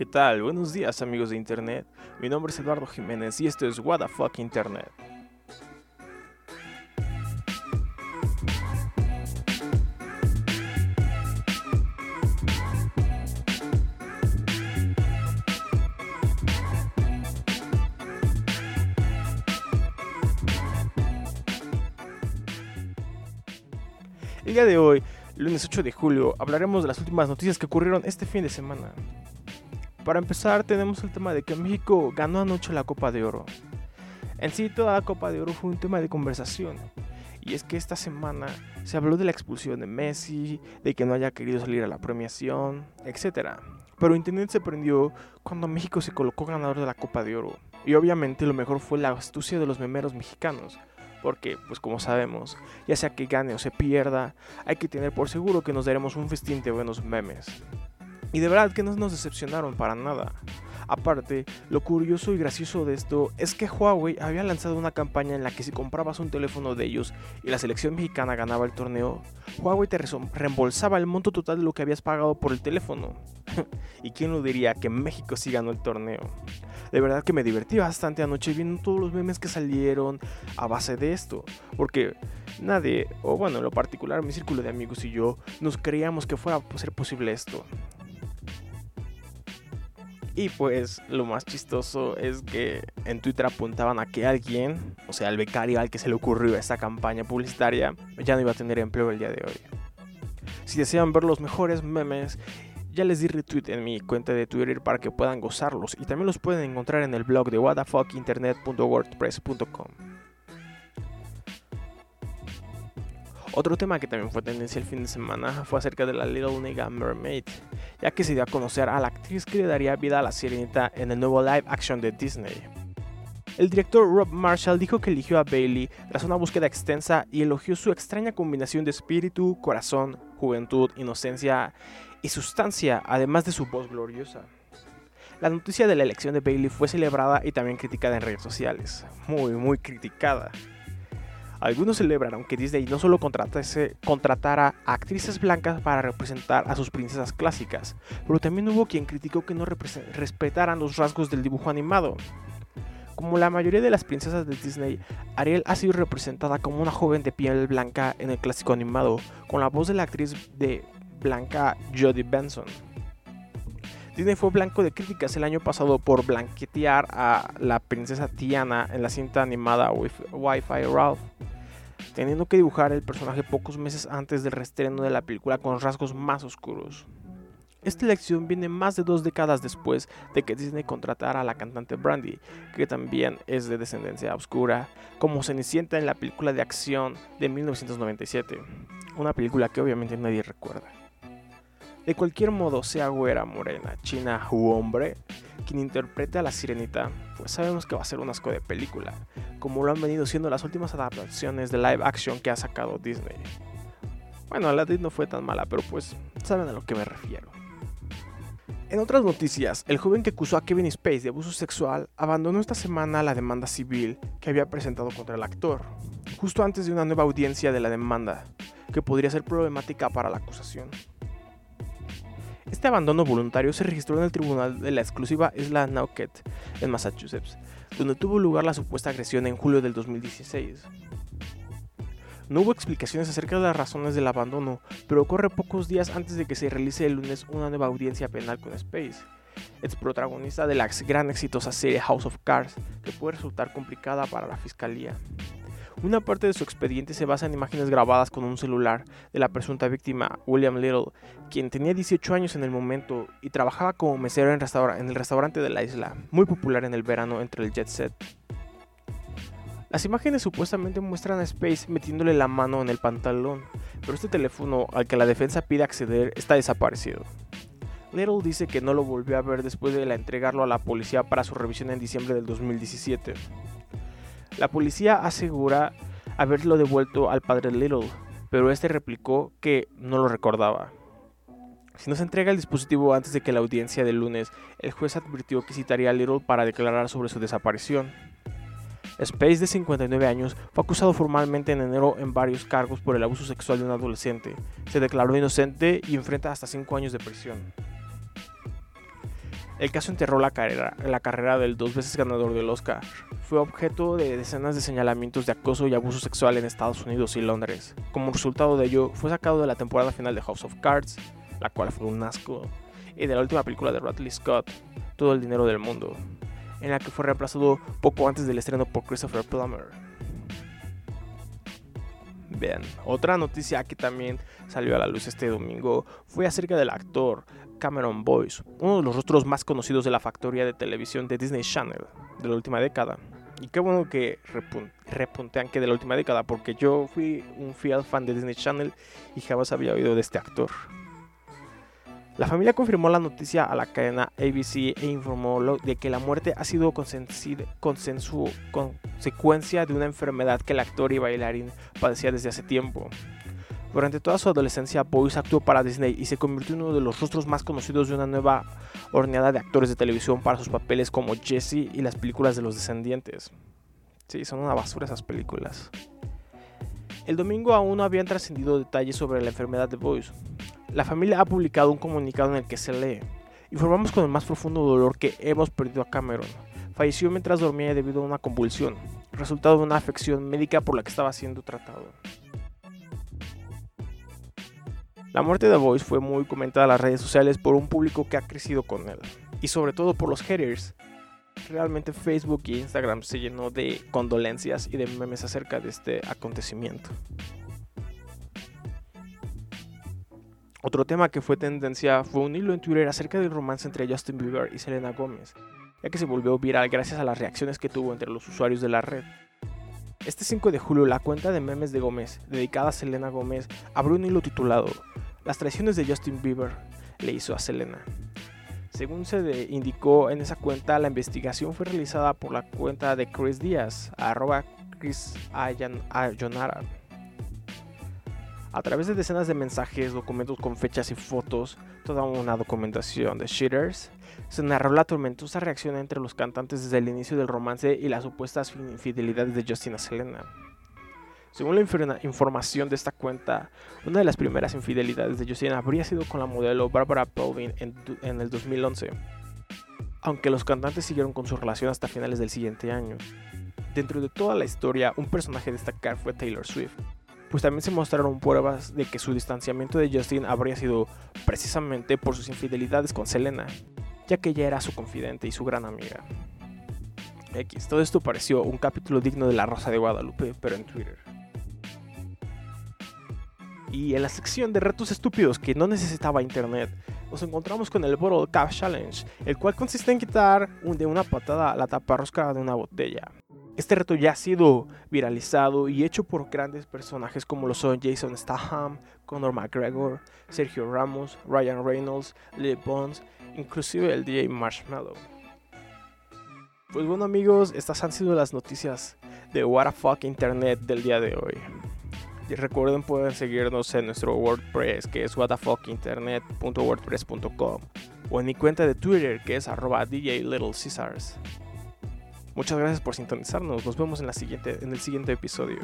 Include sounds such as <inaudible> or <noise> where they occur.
¿Qué tal? Buenos días amigos de Internet. Mi nombre es Eduardo Jiménez y esto es What the Fuck Internet. El día de hoy, lunes 8 de julio, hablaremos de las últimas noticias que ocurrieron este fin de semana. Para empezar, tenemos el tema de que México ganó anoche la Copa de Oro. En sí, toda la Copa de Oro fue un tema de conversación. Y es que esta semana se habló de la expulsión de Messi, de que no haya querido salir a la premiación, etc. Pero Internet se prendió cuando México se colocó ganador de la Copa de Oro. Y obviamente lo mejor fue la astucia de los memeros mexicanos, porque, pues como sabemos, ya sea que gane o se pierda, hay que tener por seguro que nos daremos un festín de buenos memes. Y de verdad que no nos decepcionaron para nada. Aparte, lo curioso y gracioso de esto es que Huawei había lanzado una campaña en la que si comprabas un teléfono de ellos y la selección mexicana ganaba el torneo, Huawei te reembolsaba el monto total de lo que habías pagado por el teléfono. <laughs> ¿Y quién lo diría que México sí ganó el torneo? De verdad que me divertí bastante anoche viendo todos los memes que salieron a base de esto. Porque nadie, o bueno, en lo particular mi círculo de amigos y yo, nos creíamos que fuera a ser posible esto. Y pues lo más chistoso es que en Twitter apuntaban a que alguien, o sea, el becario al que se le ocurrió esta campaña publicitaria, ya no iba a tener empleo el día de hoy. Si desean ver los mejores memes, ya les di retweet en mi cuenta de Twitter para que puedan gozarlos y también los pueden encontrar en el blog de whatthefuckinternet.wordpress.com. Otro tema que también fue tendencia el fin de semana fue acerca de la Little Nigga Mermaid, ya que se dio a conocer a la actriz que le daría vida a la sirenita en el nuevo live action de Disney. El director Rob Marshall dijo que eligió a Bailey tras una búsqueda extensa y elogió su extraña combinación de espíritu, corazón, juventud, inocencia y sustancia, además de su voz gloriosa. La noticia de la elección de Bailey fue celebrada y también criticada en redes sociales, muy muy criticada. Algunos celebraron que Disney no solo contratara actrices blancas para representar a sus princesas clásicas, pero también hubo quien criticó que no respetaran los rasgos del dibujo animado. Como la mayoría de las princesas de Disney, Ariel ha sido representada como una joven de piel blanca en el clásico animado, con la voz de la actriz de blanca Jodie Benson. Disney fue blanco de críticas el año pasado por blanquetear a la princesa Tiana en la cinta animada Wi-Fi Ralph teniendo que dibujar el personaje pocos meses antes del reestreno de la película con rasgos más oscuros. Esta elección viene más de dos décadas después de que Disney contratara a la cantante Brandy, que también es de descendencia oscura, como Cenicienta en la película de acción de 1997, una película que obviamente nadie recuerda. De cualquier modo, sea güera, morena, china u hombre, quien interprete a la sirenita, pues sabemos que va a ser un asco de película, como lo han venido siendo las últimas adaptaciones de live action que ha sacado Disney. Bueno, Aladdin no fue tan mala, pero pues saben a lo que me refiero. En otras noticias, el joven que acusó a Kevin Space de abuso sexual abandonó esta semana la demanda civil que había presentado contra el actor, justo antes de una nueva audiencia de la demanda, que podría ser problemática para la acusación. Este abandono voluntario se registró en el tribunal de la exclusiva isla Nauket, en Massachusetts, donde tuvo lugar la supuesta agresión en julio del 2016. No hubo explicaciones acerca de las razones del abandono, pero ocurre pocos días antes de que se realice el lunes una nueva audiencia penal con Space, ex protagonista de la gran exitosa serie House of Cards, que puede resultar complicada para la fiscalía. Una parte de su expediente se basa en imágenes grabadas con un celular de la presunta víctima, William Little, quien tenía 18 años en el momento y trabajaba como mesero en, el restaurante de la isla, muy popular en el verano entre el jet set. Las imágenes supuestamente muestran a Space metiéndole la mano en el pantalón, pero este teléfono al que la defensa pide acceder está desaparecido. Little dice que no lo volvió a ver después de la entregarlo a la policía para su revisión en diciembre del 2017. La policía asegura haberlo devuelto al padre Little, pero este replicó que no lo recordaba. Si no se entrega el dispositivo antes de que la audiencia del lunes, el juez advirtió que citaría a Little para declarar sobre su desaparición. Space, de 59 años, fue acusado formalmente en enero en varios cargos por el abuso sexual de un adolescente. Se declaró inocente y enfrenta hasta 5 años de prisión. El caso enterró la carrera, la carrera del dos veces ganador del Oscar. Fue objeto de decenas de señalamientos de acoso y abuso sexual en Estados Unidos y Londres. Como resultado de ello, fue sacado de la temporada final de House of Cards, la cual fue un asco, y de la última película de Radley Scott, Todo el dinero del mundo, en la que fue reemplazado poco antes del estreno por Christopher Plummer. Otra noticia que también salió a la luz este domingo fue acerca del actor Cameron Boyce, uno de los rostros más conocidos de la factoría de televisión de Disney Channel de la última década. Y qué bueno que repuntean que de la última década, porque yo fui un fiel fan de Disney Channel y jamás había oído de este actor. La familia confirmó la noticia a la cadena ABC e informó de que la muerte ha sido consecuencia de una enfermedad que el actor y bailarín padecía desde hace tiempo. Durante toda su adolescencia, Boyce actuó para Disney y se convirtió en uno de los rostros más conocidos de una nueva horneada de actores de televisión para sus papeles como Jesse y las películas de los descendientes. Sí, son una basura esas películas. El domingo aún no habían trascendido detalles sobre la enfermedad de Boyce. La familia ha publicado un comunicado en el que se lee. Informamos con el más profundo dolor que hemos perdido a Cameron. Falleció mientras dormía debido a una convulsión, resultado de una afección médica por la que estaba siendo tratado. La muerte de Boyce fue muy comentada en las redes sociales por un público que ha crecido con él, y sobre todo por los haters. Realmente Facebook y Instagram se llenó de condolencias y de memes acerca de este acontecimiento. Otro tema que fue tendencia fue un hilo en Twitter acerca del romance entre Justin Bieber y Selena Gomez, ya que se volvió viral gracias a las reacciones que tuvo entre los usuarios de la red. Este 5 de julio, la cuenta de memes de Gómez, dedicada a Selena Gómez, abrió un hilo titulado Las traiciones de Justin Bieber le hizo a Selena. Según se indicó en esa cuenta, la investigación fue realizada por la cuenta de Chris Díaz, arroba Chris Ayonara. A través de decenas de mensajes, documentos con fechas y fotos, toda una documentación de Shitters, se narró la tormentosa reacción entre los cantantes desde el inicio del romance y las supuestas infidelidades de Justin a Selena. Según la información de esta cuenta, una de las primeras infidelidades de Justin habría sido con la modelo Barbara Palvin en, en el 2011, aunque los cantantes siguieron con su relación hasta finales del siguiente año. Dentro de toda la historia, un personaje destacar fue Taylor Swift, pues también se mostraron pruebas de que su distanciamiento de Justin habría sido precisamente por sus infidelidades con Selena, ya que ella era su confidente y su gran amiga. X, todo esto pareció un capítulo digno de La Rosa de Guadalupe, pero en Twitter. Y en la sección de retos estúpidos que no necesitaba internet, nos encontramos con el Bottle Cap Challenge, el cual consiste en quitar de una patada la tapa rosca de una botella. Este reto ya ha sido viralizado y hecho por grandes personajes como lo son Jason Statham, Conor McGregor, Sergio Ramos, Ryan Reynolds, Lee Bones, inclusive el DJ Marshmallow. Pues bueno amigos, estas han sido las noticias de What a Fuck Internet del día de hoy. Y recuerden pueden seguirnos en nuestro WordPress que es whatafockinternet.wordpress.com o en mi cuenta de Twitter que es arroba DJ Little Muchas gracias por sintonizarnos. Nos vemos en, la siguiente, en el siguiente episodio.